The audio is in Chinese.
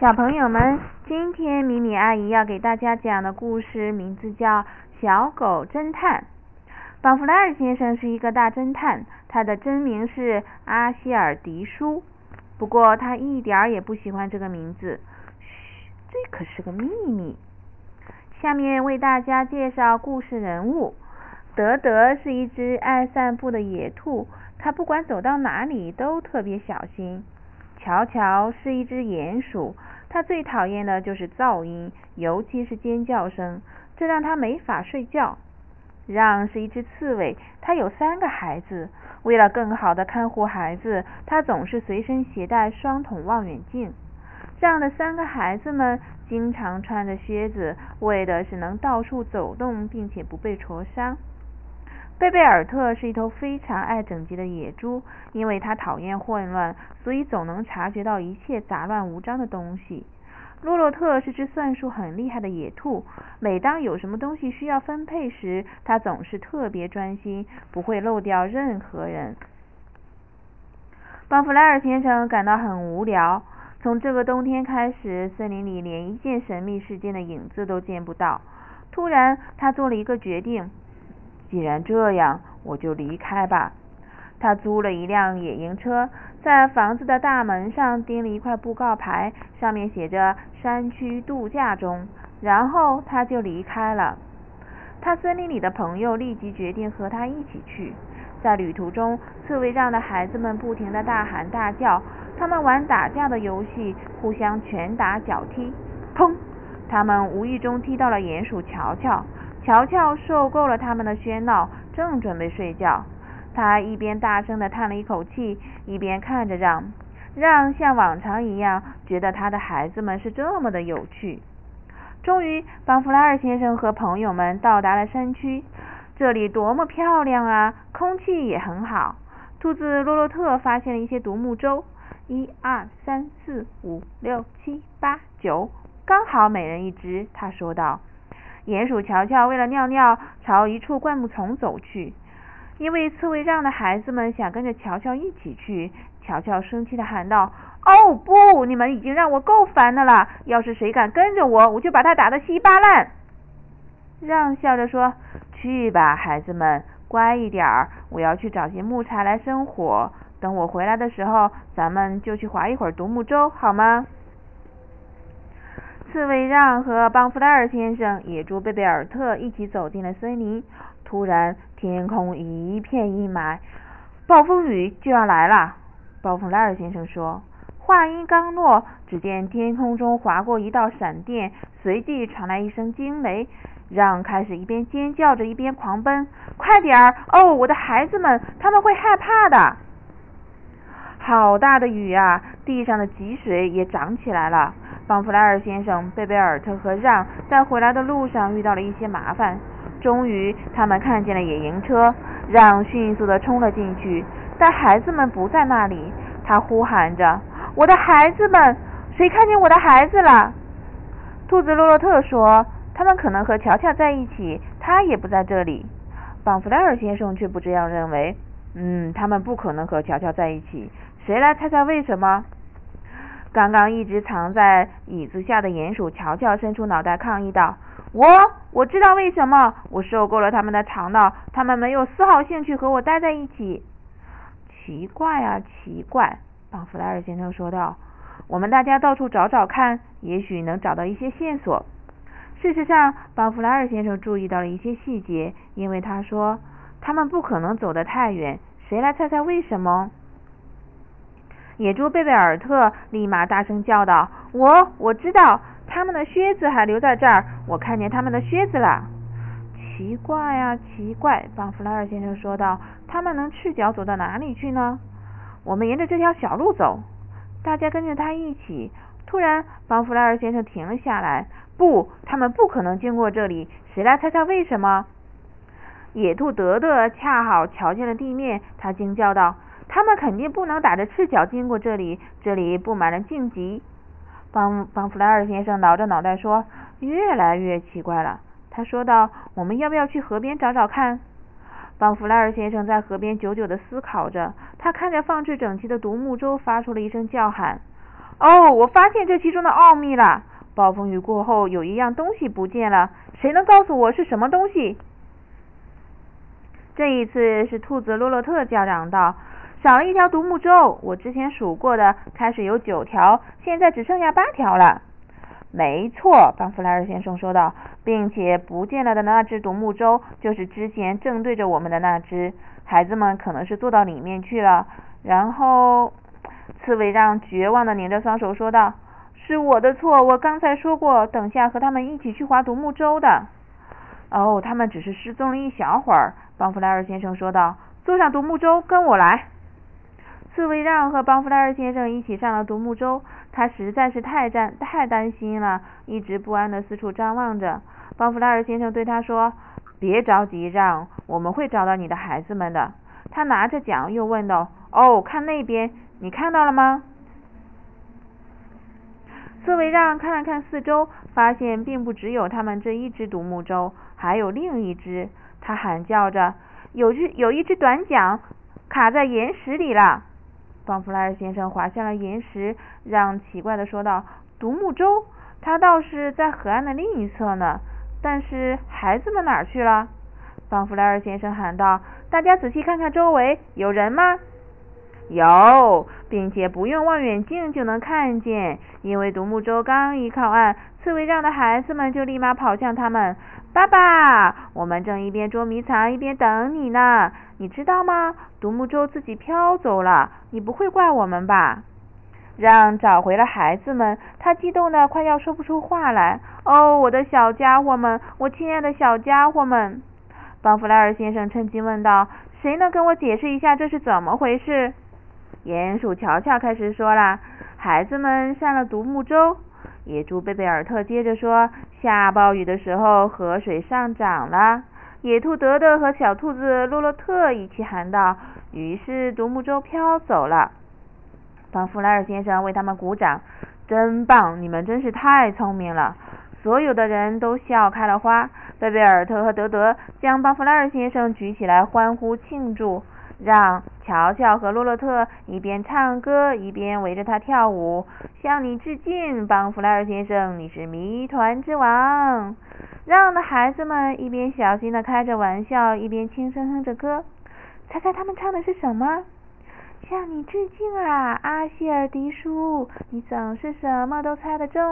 小朋友们，今天米米阿姨要给大家讲的故事名字叫《小狗侦探》。邦弗莱尔先生是一个大侦探，他的真名是阿希尔迪舒。不过他一点儿也不喜欢这个名字。嘘，这可是个秘密。下面为大家介绍故事人物。德德是一只爱散步的野兔，它不管走到哪里都特别小心。乔乔是一只鼹鼠，他最讨厌的就是噪音，尤其是尖叫声，这让他没法睡觉。让是一只刺猬，它有三个孩子，为了更好的看护孩子，它总是随身携带双筒望远镜。让的三个孩子们经常穿着靴子，为的是能到处走动，并且不被灼伤。贝贝尔特是一头非常爱整洁的野猪，因为它讨厌混乱，所以总能察觉到一切杂乱无章的东西。洛洛特是只算术很厉害的野兔，每当有什么东西需要分配时，它总是特别专心，不会漏掉任何人。邦弗莱尔先生感到很无聊。从这个冬天开始，森林里连一件神秘事件的影子都见不到。突然，他做了一个决定。既然这样，我就离开吧。他租了一辆野营车，在房子的大门上钉了一块布告牌，上面写着“山区度假中”。然后他就离开了。他森林里的朋友立即决定和他一起去。在旅途中，刺猬让的孩子们不停的大喊大叫，他们玩打架的游戏，互相拳打脚踢。砰！他们无意中踢到了鼹鼠乔乔。乔乔受够了他们的喧闹，正准备睡觉。他一边大声地叹了一口气，一边看着让。让像往常一样，觉得他的孩子们是这么的有趣。终于，邦弗拉尔先生和朋友们到达了山区。这里多么漂亮啊！空气也很好。兔子洛洛特发现了一些独木舟，一二三四五六七八九，刚好每人一只。他说道。鼹鼠乔乔为了尿尿，朝一处灌木丛走去。因为刺猬让的孩子们想跟着乔乔一起去，乔乔生气的喊道：“哦不！你们已经让我够烦的了！要是谁敢跟着我，我就把他打得稀巴烂！”让笑着说：“去吧，孩子们，乖一点儿。我要去找些木柴来生火。等我回来的时候，咱们就去划一会儿独木舟，好吗？”刺猬让和邦弗莱尔先生、野猪贝贝尔特一起走进了森林。突然，天空一片阴霾，暴风雨就要来了。邦弗莱尔先生说。话音刚落，只见天空中划过一道闪电，随即传来一声惊雷。让开始一边尖叫着一边狂奔：“快点儿！哦，我的孩子们，他们会害怕的！”好大的雨啊！地上的积水也涨起来了。邦弗莱尔先生、贝贝尔特和让在回来的路上遇到了一些麻烦。终于，他们看见了野营车。让迅速地冲了进去，但孩子们不在那里。他呼喊着：“我的孩子们！谁看见我的孩子了？”兔子洛洛特说：“他们可能和乔乔在一起，他也不在这里。”邦弗莱尔先生却不这样认为。嗯，他们不可能和乔乔在一起。谁来猜猜为什么？刚刚一直藏在椅子下的鼹鼠乔乔伸出脑袋抗议道：“我我知道为什么！我受够了他们的吵闹，他们没有丝毫兴趣和我待在一起。”奇怪啊，奇怪！邦弗莱尔先生说道：“我们大家到处找找看，也许能找到一些线索。”事实上，邦弗莱尔先生注意到了一些细节，因为他说：“他们不可能走得太远。”谁来猜猜为什么？野猪贝贝尔特立马大声叫道：“我我知道，他们的靴子还留在这儿，我看见他们的靴子了。”奇怪呀，奇怪！邦弗莱尔先生说道：“他们能赤脚走到哪里去呢？”我们沿着这条小路走。大家跟着他一起。突然，邦弗莱尔先生停了下来。不，他们不可能经过这里。谁来猜猜为什么？野兔德德恰好瞧见了地面，他惊叫道。他们肯定不能打着赤脚经过这里，这里布满了荆棘。邦邦弗莱尔先生挠着脑袋说：“越来越奇怪了。”他说道：“我们要不要去河边找找看？”邦弗莱尔先生在河边久久的思考着，他看着放置整齐的独木舟，发出了一声叫喊：“哦，我发现这其中的奥秘了。暴风雨过后，有一样东西不见了，谁能告诉我是什么东西？这一次是兔子洛洛特叫嚷道：“少了一条独木舟，我之前数过的，开始有九条，现在只剩下八条了。”没错，邦弗莱尔先生说道，并且不见了的那只独木舟就是之前正对着我们的那只。孩子们可能是坐到里面去了。然后，刺猬让绝望的拧着双手说道。是我的错，我刚才说过，等下和他们一起去划独木舟的。哦，他们只是失踪了一小会儿，邦弗莱尔先生说道。坐上独木舟，跟我来。刺猬让和邦弗莱尔先生一起上了独木舟，他实在是太担太担心了，一直不安的四处张望着。邦弗莱尔先生对他说：“别着急，让我们会找到你的孩子们的。”他拿着桨又问道：“哦，看那边，你看到了吗？”刺猬让看了看四周，发现并不只有他们这一只独木舟，还有另一只。他喊叫着：“有只有一只短桨卡在岩石里了！”邦弗莱尔先生滑下了岩石，让奇怪的说道：“独木舟，它倒是在河岸的另一侧呢。但是孩子们哪儿去了？”邦弗莱尔先生喊道：“大家仔细看看周围，有人吗？”有，并且不用望远镜就能看见，因为独木舟刚一靠岸，刺猬让的孩子们就立马跑向他们。爸爸，我们正一边捉迷藏一边等你呢，你知道吗？独木舟自己飘走了，你不会怪我们吧？让找回了孩子们，他激动的快要说不出话来。哦，我的小家伙们，我亲爱的小家伙们！邦弗莱尔先生趁机问道：“谁能跟我解释一下这是怎么回事？”鼹鼠乔乔开始说了：“孩子们上了独木舟。”野猪贝贝尔特接着说：“下暴雨的时候，河水上涨了。”野兔德德和小兔子洛洛特一起喊道：“于是独木舟飘走了。”巴弗莱尔先生为他们鼓掌：“真棒！你们真是太聪明了！”所有的人都笑开了花。贝贝尔特和德德将巴弗莱尔先生举起来，欢呼庆祝。让乔乔和洛洛特一边唱歌一边围着他跳舞，向你致敬，邦弗莱尔先生，你是谜团之王。让的孩子们一边小心的开着玩笑，一边轻声哼着歌。猜猜他们唱的是什么？向你致敬啊，阿希尔迪叔，你总是什么都猜得中。